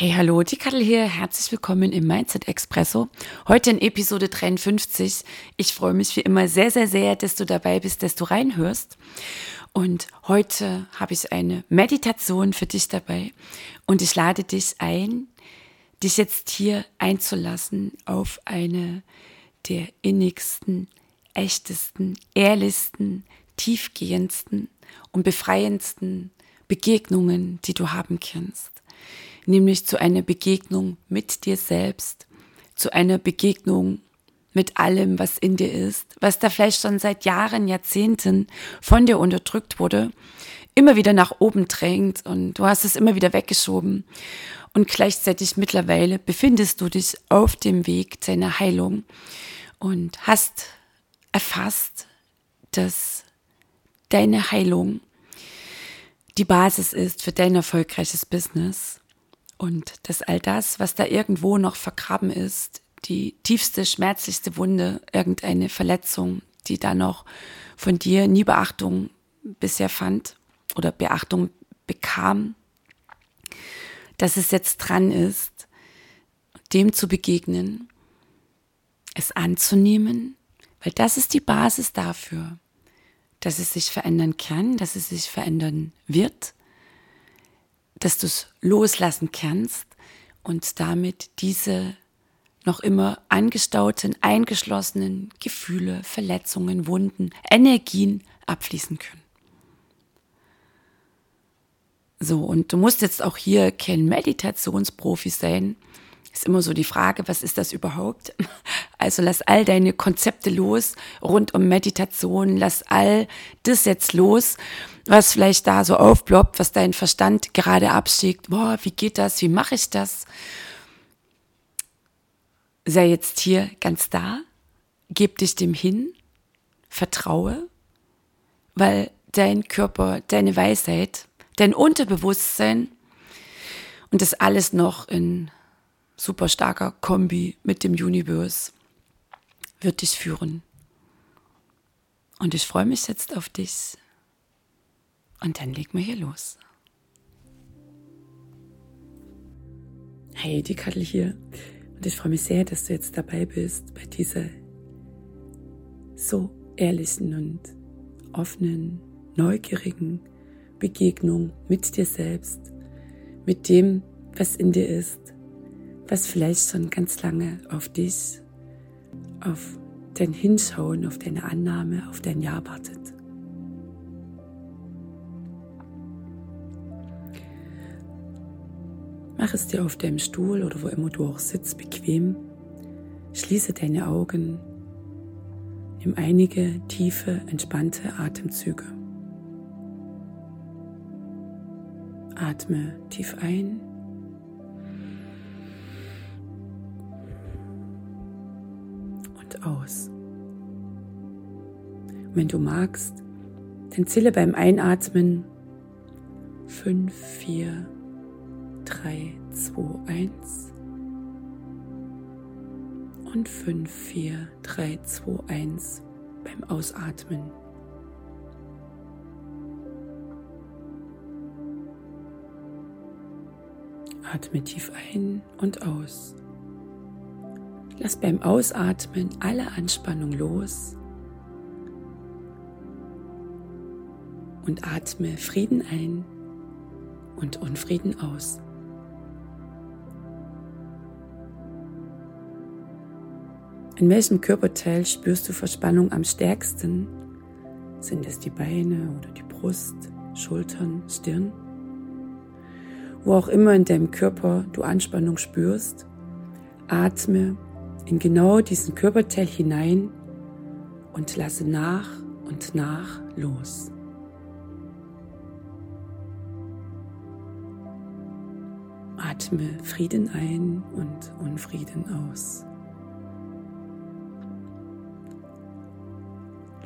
Hey, hallo, die Kattel hier. Herzlich willkommen im Mindset Expresso. Heute in Episode 53. Ich freue mich wie immer sehr, sehr, sehr, dass du dabei bist, dass du reinhörst. Und heute habe ich eine Meditation für dich dabei. Und ich lade dich ein, dich jetzt hier einzulassen auf eine der innigsten, echtesten, ehrlichsten, tiefgehendsten und befreiendsten Begegnungen, die du haben kannst nämlich zu einer Begegnung mit dir selbst, zu einer Begegnung mit allem, was in dir ist, was da vielleicht schon seit Jahren, Jahrzehnten von dir unterdrückt wurde, immer wieder nach oben drängt und du hast es immer wieder weggeschoben. Und gleichzeitig mittlerweile befindest du dich auf dem Weg deiner Heilung und hast erfasst, dass deine Heilung die Basis ist für dein erfolgreiches Business und dass all das, was da irgendwo noch vergraben ist, die tiefste, schmerzlichste Wunde, irgendeine Verletzung, die da noch von dir nie Beachtung bisher fand oder Beachtung bekam, dass es jetzt dran ist, dem zu begegnen, es anzunehmen, weil das ist die Basis dafür, dass es sich verändern kann, dass es sich verändern wird dass du es loslassen kannst und damit diese noch immer angestauten, eingeschlossenen Gefühle, Verletzungen, Wunden, Energien abfließen können. So, und du musst jetzt auch hier kein Meditationsprofi sein. Ist immer so die Frage, was ist das überhaupt? Also lass all deine Konzepte los rund um Meditation, lass all das jetzt los was vielleicht da so aufploppt, was dein Verstand gerade abschickt. Boah, wie geht das? Wie mache ich das? Sei jetzt hier ganz da, gib dich dem hin, vertraue, weil dein Körper, deine Weisheit, dein Unterbewusstsein und das alles noch in super starker Kombi mit dem Universe wird dich führen. Und ich freue mich jetzt auf dich. Und dann legen wir hier los. Hey, die Kattel hier. Und ich freue mich sehr, dass du jetzt dabei bist bei dieser so ehrlichen und offenen, neugierigen Begegnung mit dir selbst, mit dem, was in dir ist, was vielleicht schon ganz lange auf dich, auf dein Hinschauen, auf deine Annahme, auf dein Ja wartet. Mach es dir auf deinem Stuhl oder wo immer du auch sitzt bequem. Schließe deine Augen. Nimm einige tiefe, entspannte Atemzüge. Atme tief ein. Und aus. Wenn du magst, dann zähle beim Einatmen 5, 4, 3, 2, 1 und 5, 4, 3, 2, 1 beim Ausatmen. Atme tief ein und aus. Lass beim Ausatmen alle Anspannung los und atme Frieden ein und Unfrieden aus. In welchem Körperteil spürst du Verspannung am stärksten? Sind es die Beine oder die Brust, Schultern, Stirn? Wo auch immer in deinem Körper du Anspannung spürst, atme in genau diesen Körperteil hinein und lasse nach, und nach los. Atme Frieden ein und Unfrieden aus.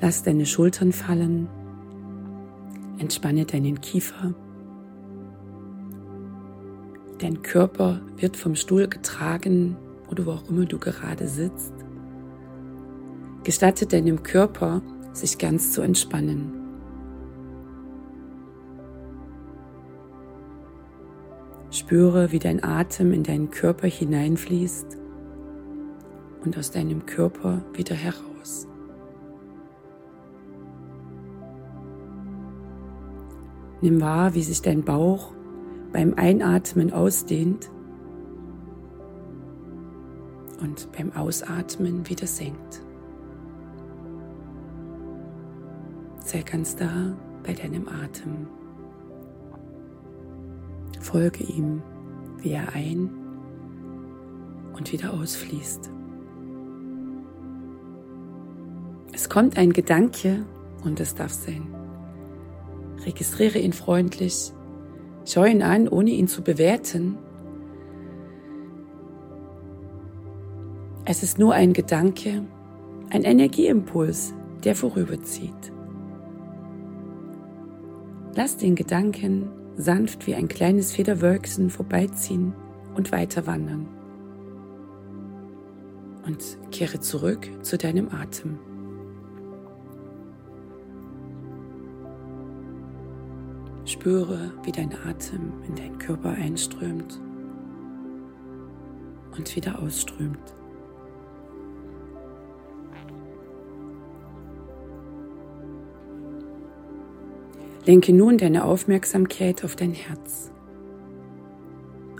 Lass deine Schultern fallen, entspanne deinen Kiefer. Dein Körper wird vom Stuhl getragen oder wo auch immer du gerade sitzt. Gestatte deinem Körper, sich ganz zu entspannen. Spüre, wie dein Atem in deinen Körper hineinfließt und aus deinem Körper wieder heraus. Nimm wahr, wie sich dein Bauch beim Einatmen ausdehnt und beim Ausatmen wieder senkt. Sei ganz da bei deinem Atem. Folge ihm, wie er ein und wieder ausfließt. Es kommt ein Gedanke und es darf sein. Registriere ihn freundlich, schau ihn an, ohne ihn zu bewerten. Es ist nur ein Gedanke, ein Energieimpuls, der vorüberzieht. Lass den Gedanken sanft wie ein kleines Federwölkchen vorbeiziehen und weiter wandern. Und kehre zurück zu deinem Atem. Spüre, wie dein Atem in deinen Körper einströmt und wieder ausströmt. Lenke nun deine Aufmerksamkeit auf dein Herz.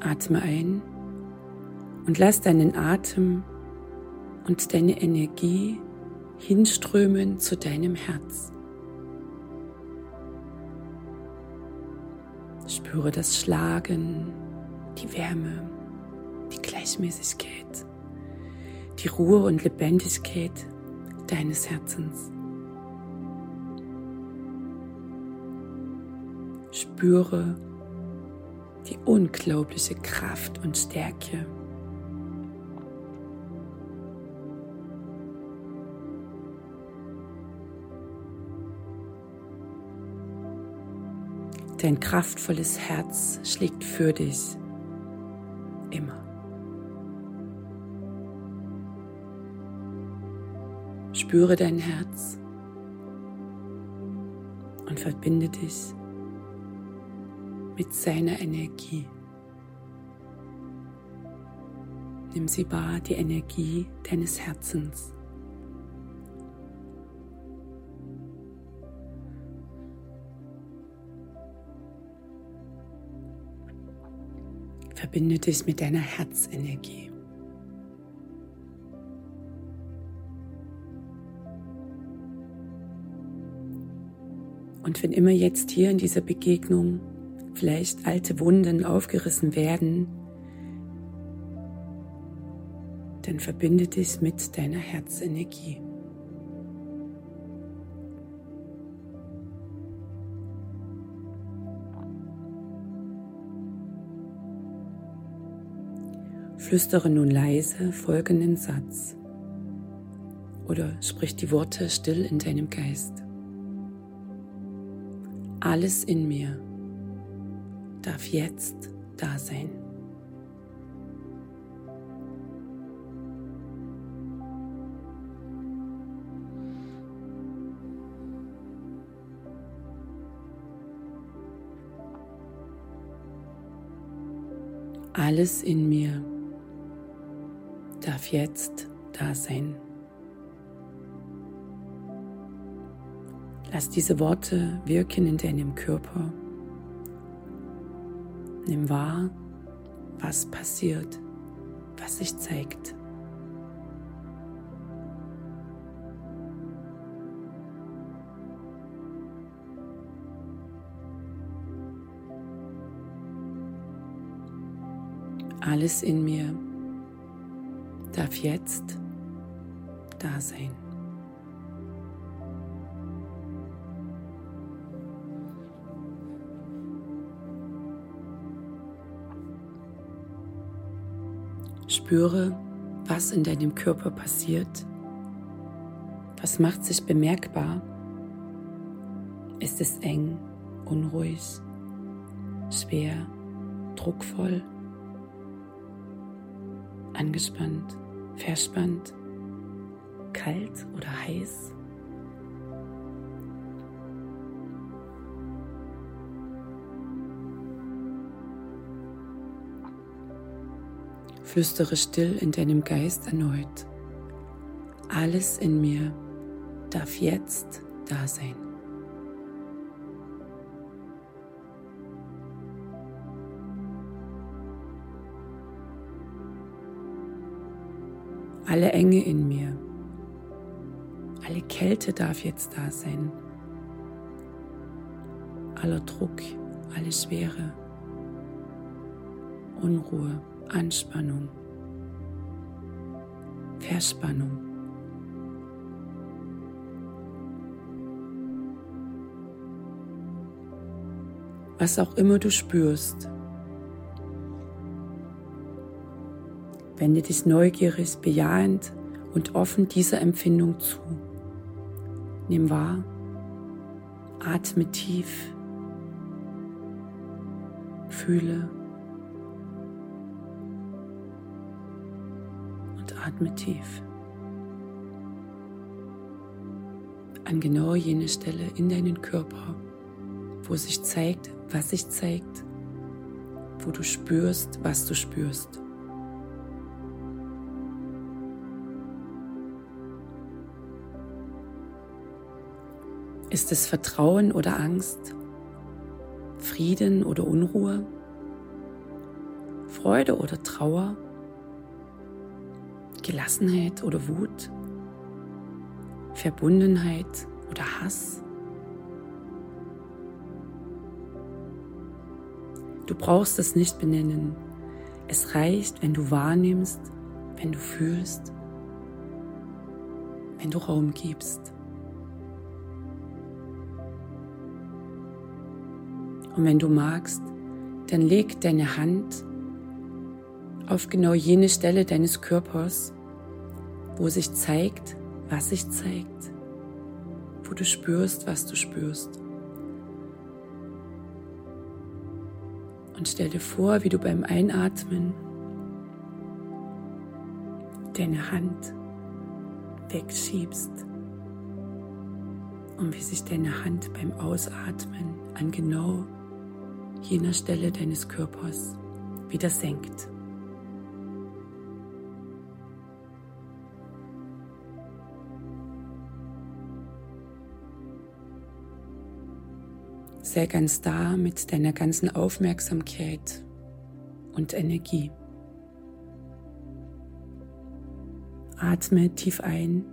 Atme ein und lass deinen Atem und deine Energie hinströmen zu deinem Herz. Spüre das Schlagen, die Wärme, die Gleichmäßigkeit, die Ruhe und Lebendigkeit deines Herzens. Spüre die unglaubliche Kraft und Stärke. Dein kraftvolles Herz schlägt für dich immer. Spüre dein Herz und verbinde dich mit seiner Energie. Nimm sie wahr, die Energie deines Herzens. Verbinde dich mit deiner Herzenergie. Und wenn immer jetzt hier in dieser Begegnung vielleicht alte Wunden aufgerissen werden, dann verbinde dich mit deiner Herzenergie. Flüstere nun leise folgenden Satz oder sprich die Worte still in deinem Geist. Alles in mir darf jetzt da sein. Alles in mir darf jetzt da sein. Lass diese Worte wirken in deinem Körper Nimm wahr, was passiert, was sich zeigt. Alles in mir darf jetzt da sein. Spüre, was in deinem Körper passiert. Was macht sich bemerkbar? Ist es eng, unruhig, schwer, druckvoll, angespannt, verspannt, kalt oder heiß? Flüstere still in deinem Geist erneut. Alles in mir darf jetzt da sein. Alle Enge in mir, alle Kälte darf jetzt da sein. Aller Druck, alle Schwere, Unruhe. Anspannung, Verspannung. Was auch immer du spürst, wende dich neugierig, bejahend und offen dieser Empfindung zu. Nimm wahr, atme tief, fühle atme tief. An genau jene Stelle in deinen Körper, wo sich zeigt, was sich zeigt, wo du spürst, was du spürst. Ist es Vertrauen oder Angst? Frieden oder Unruhe? Freude oder Trauer? Gelassenheit oder Wut, Verbundenheit oder Hass. Du brauchst es nicht benennen. Es reicht, wenn du wahrnimmst, wenn du fühlst, wenn du Raum gibst. Und wenn du magst, dann leg deine Hand auf genau jene Stelle deines Körpers, wo sich zeigt, was sich zeigt, wo du spürst, was du spürst. Und stell dir vor, wie du beim Einatmen deine Hand wegschiebst und wie sich deine Hand beim Ausatmen an genau jener Stelle deines Körpers wieder senkt. Sei ganz da mit deiner ganzen Aufmerksamkeit und Energie. Atme tief ein,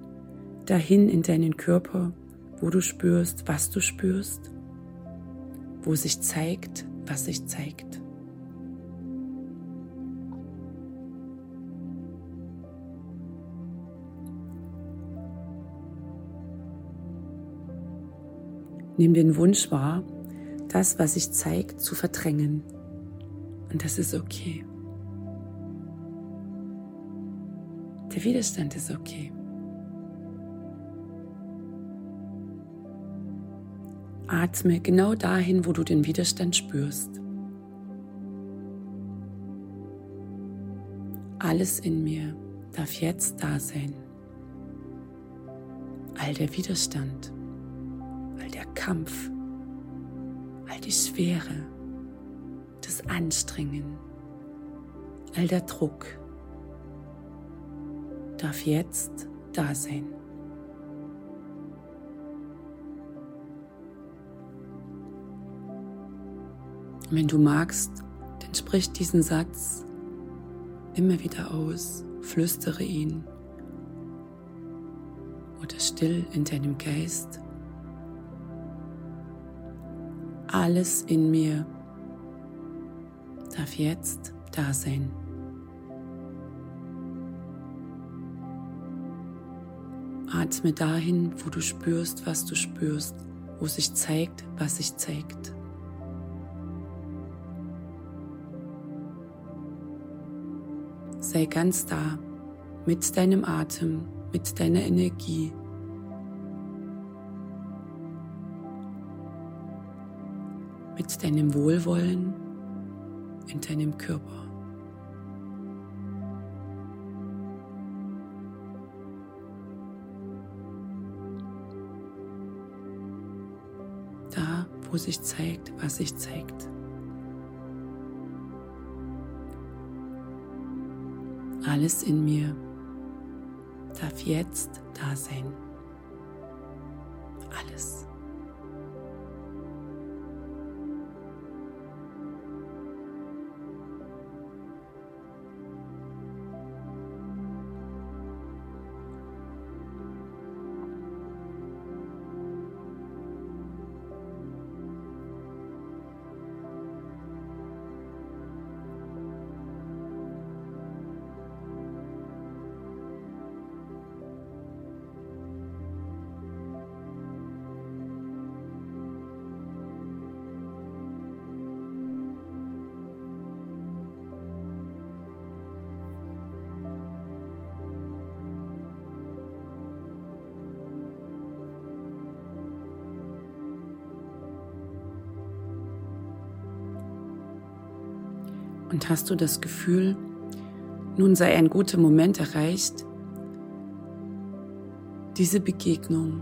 dahin in deinen Körper, wo du spürst, was du spürst, wo sich zeigt, was sich zeigt. Nimm den Wunsch wahr, das, was sich zeigt, zu verdrängen. Und das ist okay. Der Widerstand ist okay. Atme genau dahin, wo du den Widerstand spürst. Alles in mir darf jetzt da sein. All der Widerstand, all der Kampf, all die Schwere, das Anstrengen, all der Druck darf jetzt da sein. Wenn du magst, dann sprich diesen Satz immer wieder aus, flüstere ihn oder still in deinem Geist alles in mir darf jetzt da sein. Atme dahin, wo du spürst, was du spürst, wo sich zeigt, was sich zeigt. sei ganz da mit deinem Atem, mit deiner Energie. Mit deinem Wohlwollen in deinem Körper. Da, wo sich zeigt, was sich zeigt. Alles in mir darf jetzt da sein. Und hast du das Gefühl, nun sei ein guter Moment erreicht, diese Begegnung,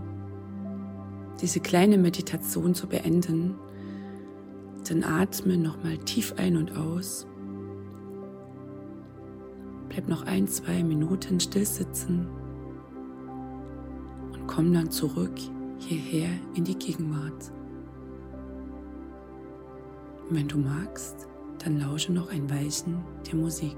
diese kleine Meditation zu beenden, dann atme nochmal tief ein und aus. Bleib noch ein, zwei Minuten still sitzen und komm dann zurück hierher in die Gegenwart. Und wenn du magst, dann lausche noch ein Weilchen der Musik.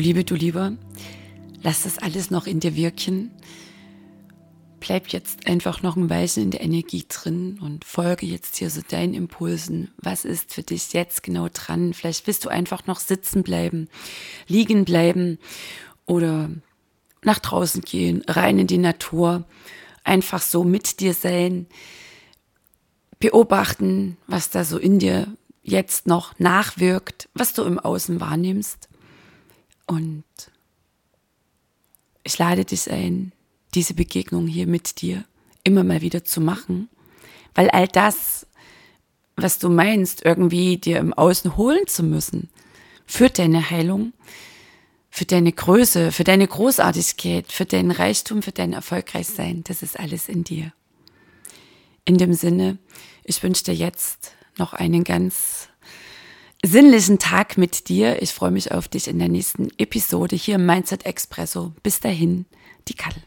Du Liebe, du Lieber, lass das alles noch in dir wirken. Bleib jetzt einfach noch ein Weilchen in der Energie drin und folge jetzt hier so deinen Impulsen. Was ist für dich jetzt genau dran? Vielleicht willst du einfach noch sitzen bleiben, liegen bleiben oder nach draußen gehen, rein in die Natur, einfach so mit dir sein, beobachten, was da so in dir jetzt noch nachwirkt, was du im Außen wahrnimmst. Und ich lade dich ein, diese Begegnung hier mit dir immer mal wieder zu machen, weil all das, was du meinst, irgendwie dir im Außen holen zu müssen, für deine Heilung, für deine Größe, für deine Großartigkeit, für deinen Reichtum, für dein Erfolgreichsein, das ist alles in dir. In dem Sinne, ich wünsche dir jetzt noch einen ganz sinnlichen Tag mit dir. Ich freue mich auf dich in der nächsten Episode hier im Mindset Expresso. Bis dahin, die Kattel.